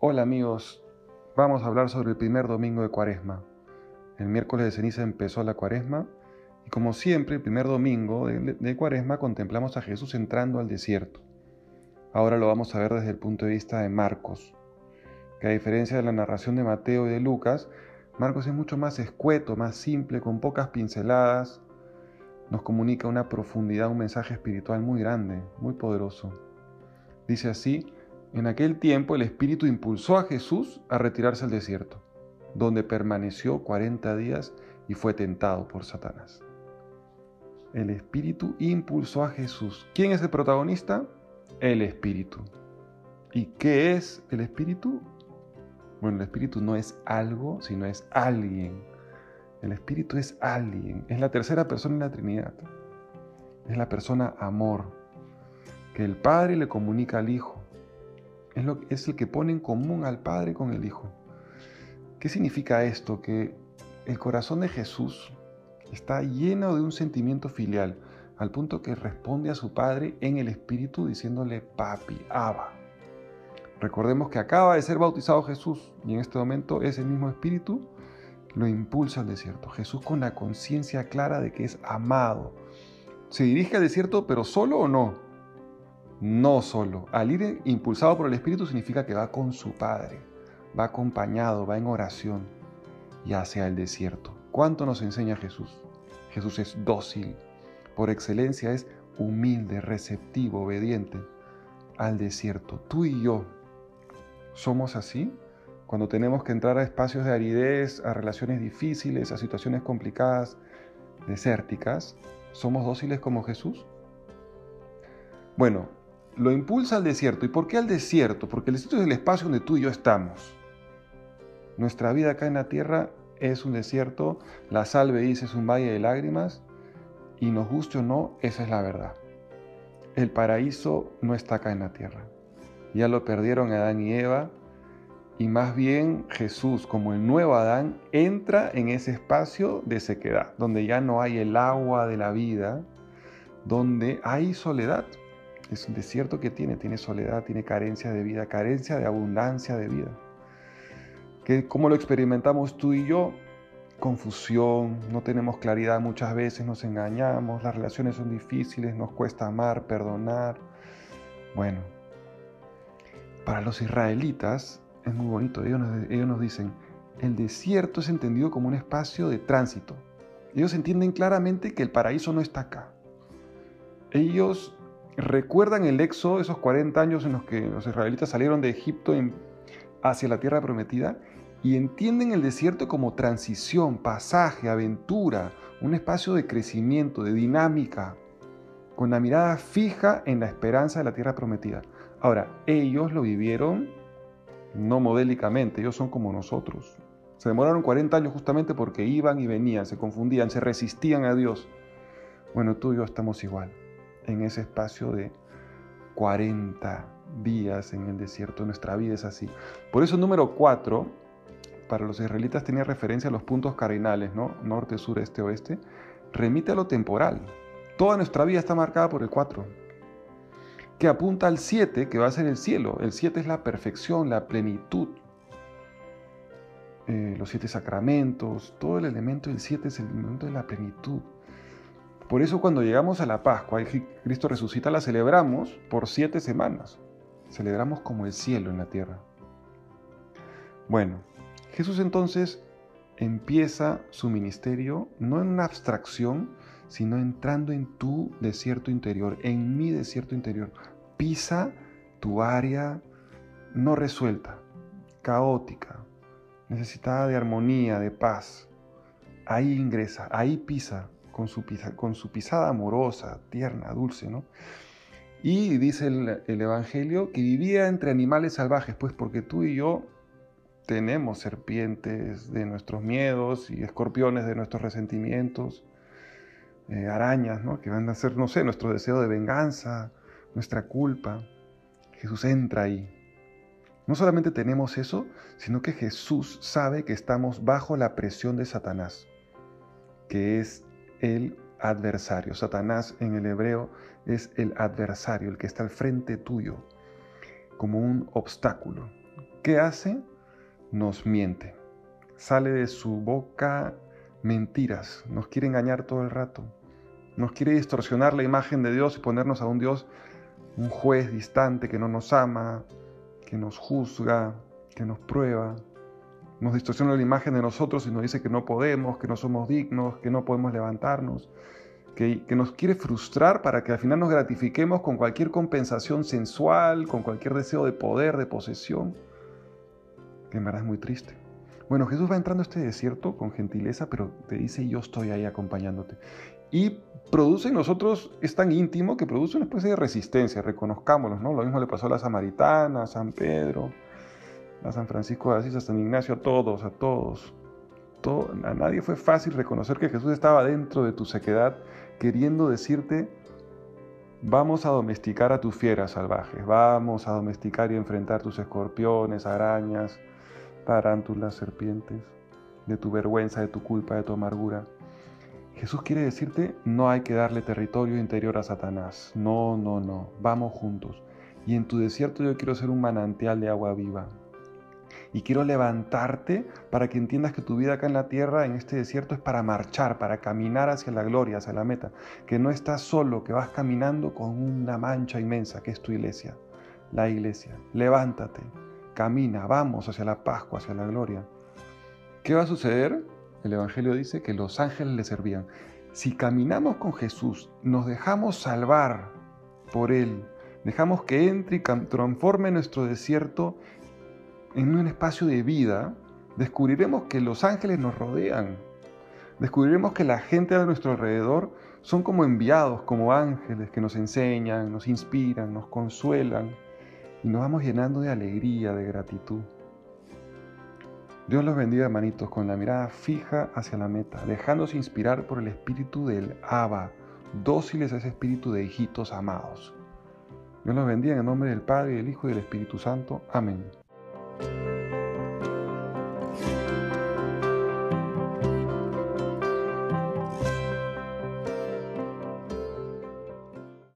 Hola amigos, vamos a hablar sobre el primer domingo de Cuaresma. El miércoles de ceniza empezó la Cuaresma y como siempre el primer domingo de, Cuaresma contemplamos a Jesús entrando al desierto. Ahora lo vamos a ver desde el punto de vista de Marcos, que a diferencia de la narración de Mateo y de Lucas, Marcos es mucho más escueto, más simple, con pocas pinceladas, nos comunica una profundidad, un mensaje espiritual muy grande, muy poderoso. Dice así, en aquel tiempo el Espíritu impulsó a Jesús a retirarse al desierto, donde permaneció 40 días y fue tentado por Satanás. El Espíritu impulsó a Jesús. ¿Quién es el protagonista? El Espíritu. ¿Y qué es el Espíritu? Bueno, el Espíritu no es algo, sino es alguien. El Espíritu es alguien, es la tercera persona en la Trinidad. Es la persona amor, que el Padre le comunica al Hijo es, es el que pone en común al Padre con el Hijo. ¿Qué significa esto? Que el corazón de Jesús está lleno de un sentimiento filial, al punto que responde a su Padre en el Espíritu diciéndole papi, Abba. Recordemos que acaba de ser bautizado Jesús y en este momento ese mismo Espíritu lo impulsa al desierto. Jesús con la conciencia clara de que es amado. ¿Se dirige al desierto pero solo o no? No solo. Al ir impulsado por el Espíritu significa que va con su Padre, va acompañado, va en oración y hacia el desierto. ¿Cuánto nos enseña Jesús? Jesús es dócil, por excelencia es humilde, receptivo, obediente al desierto. Tú y yo somos así cuando tenemos que entrar a espacios de aridez, a relaciones difíciles, a situaciones complicadas, desérticas. ¿Somos dóciles como Jesús? Bueno, lo impulsa al desierto. ¿Y por qué al desierto? Porque el desierto es el espacio donde tú y yo estamos. Nuestra vida acá en la tierra es un desierto, la salve dice es un valle de lágrimas, y nos guste o no, esa es la verdad. El paraíso no está acá en la tierra. Ya lo perdieron Adán y Eva, y más bien Jesús, como el nuevo Adán, entra en ese espacio de sequedad, donde ya no hay el agua de la vida, donde hay soledad. Es un desierto que tiene, tiene soledad, tiene carencia de vida, carencia de abundancia de vida. Que, ¿Cómo lo experimentamos tú y yo? Confusión, no tenemos claridad muchas veces, nos engañamos, las relaciones son difíciles, nos cuesta amar, perdonar. Bueno, para los israelitas es muy bonito, ellos ellos nos dicen, el desierto es entendido como un espacio de tránsito. Ellos entienden claramente que el paraíso no está acá. Ellos ¿Recuerdan el éxodo, esos 40 años en los que los israelitas salieron de Egipto hacia la tierra prometida? Y entienden el desierto como transición, pasaje, aventura, un espacio de crecimiento, de dinámica, con la mirada fija en la esperanza de la tierra prometida. Ahora, ellos lo vivieron no modélicamente, ellos son como nosotros. Se demoraron 40 años justamente porque iban y venían, se confundían, se resistían a Dios. Bueno, tú y yo estamos igual en ese espacio de 40 días en el desierto. Nuestra vida es así. Por eso número 4, para los israelitas tenía referencia a los puntos cardinales, ¿no? Norte, sur, este, oeste. Remite a lo temporal. Toda nuestra vida está marcada por el 4, que apunta al 7, que va a ser el cielo. El 7 es la perfección, la plenitud. Eh, los siete sacramentos, todo el elemento del 7 es el elemento de la plenitud. Por eso cuando llegamos a la Pascua y Cristo resucita, la celebramos por siete semanas. Celebramos como el cielo en la tierra. Bueno, Jesús entonces empieza su ministerio no en una abstracción, sino entrando en tu desierto interior, en mi desierto interior. Pisa tu área no resuelta, caótica, necesitada de armonía, de paz. Ahí ingresa, ahí pisa con su, pisada amorosa, tierna, dulce, ¿no? Y dice el, el, Evangelio que vivía entre animales salvajes, pues porque tú y yo tenemos serpientes de nuestros miedos y escorpiones de nuestros resentimientos, eh, arañas, ¿no? Que van a ser, no sé, nuestro deseo de venganza, nuestra culpa. Jesús entra ahí. No solamente tenemos eso, sino que Jesús sabe que estamos bajo la presión de Satanás, que es el adversario. Satanás en el hebreo es el adversario, el que está al frente tuyo, como un obstáculo. ¿qué hace? Nos miente. Sale de su boca mentiras, nos quiere engañar todo el rato, nos quiere distorsionar la imagen de Dios y ponernos a un Dios, un juez distante que no nos ama, que nos juzga, que nos prueba, nos distorsiona la imagen de nosotros y nos dice que no podemos, que no somos dignos, que no podemos levantarnos, que, que, nos quiere frustrar para que al final nos gratifiquemos con cualquier compensación sensual, con cualquier deseo de poder, de posesión, que en verdad es muy triste. Bueno, Jesús va entrando a este desierto con gentileza, pero te dice, yo estoy ahí acompañándote. Y produce en nosotros, es tan íntimo que produce una especie de resistencia, reconozcámoslo, ¿no? Lo mismo le pasó a la samaritana, a San Pedro, a San Francisco de Asís, a San Ignacio, a todos, a todos. a nadie fue fácil reconocer que Jesús estaba dentro de tu sequedad, queriendo decirte, vamos a domesticar a tus fieras salvajes, vamos a domesticar y enfrentar tus escorpiones, arañas, tarántulas, serpientes, de tu vergüenza, de tu culpa, de tu amargura. Jesús quiere decirte, no hay que darle territorio interior a Satanás. No, no, no. Vamos juntos. Y en tu desierto yo quiero ser un manantial de agua viva. Y quiero levantarte para que entiendas que tu vida acá en la tierra, en este desierto, es para marchar, para caminar hacia la gloria, hacia la meta. Que no estás solo, que vas caminando con una mancha inmensa, que es tu iglesia, la iglesia. Levántate, camina, vamos hacia la Pascua, hacia la gloria. ¿Qué va a suceder? El Evangelio dice que los ángeles le servían. Si caminamos con Jesús, nos dejamos salvar por Él, dejamos que entre y transforme nuestro desierto en un espacio de vida, descubriremos que los ángeles nos rodean. Descubriremos que la gente a nuestro alrededor son como enviados, como ángeles que nos enseñan, nos inspiran, nos consuelan y nos vamos llenando de alegría, de gratitud. Dios los bendiga, hermanitos, con la mirada fija hacia la meta, dejándose inspirar por el espíritu del Abba, dóciles a ese espíritu de hijitos amados. Dios los bendiga en el nombre del Padre, del Hijo y del Espíritu Santo. Amén. you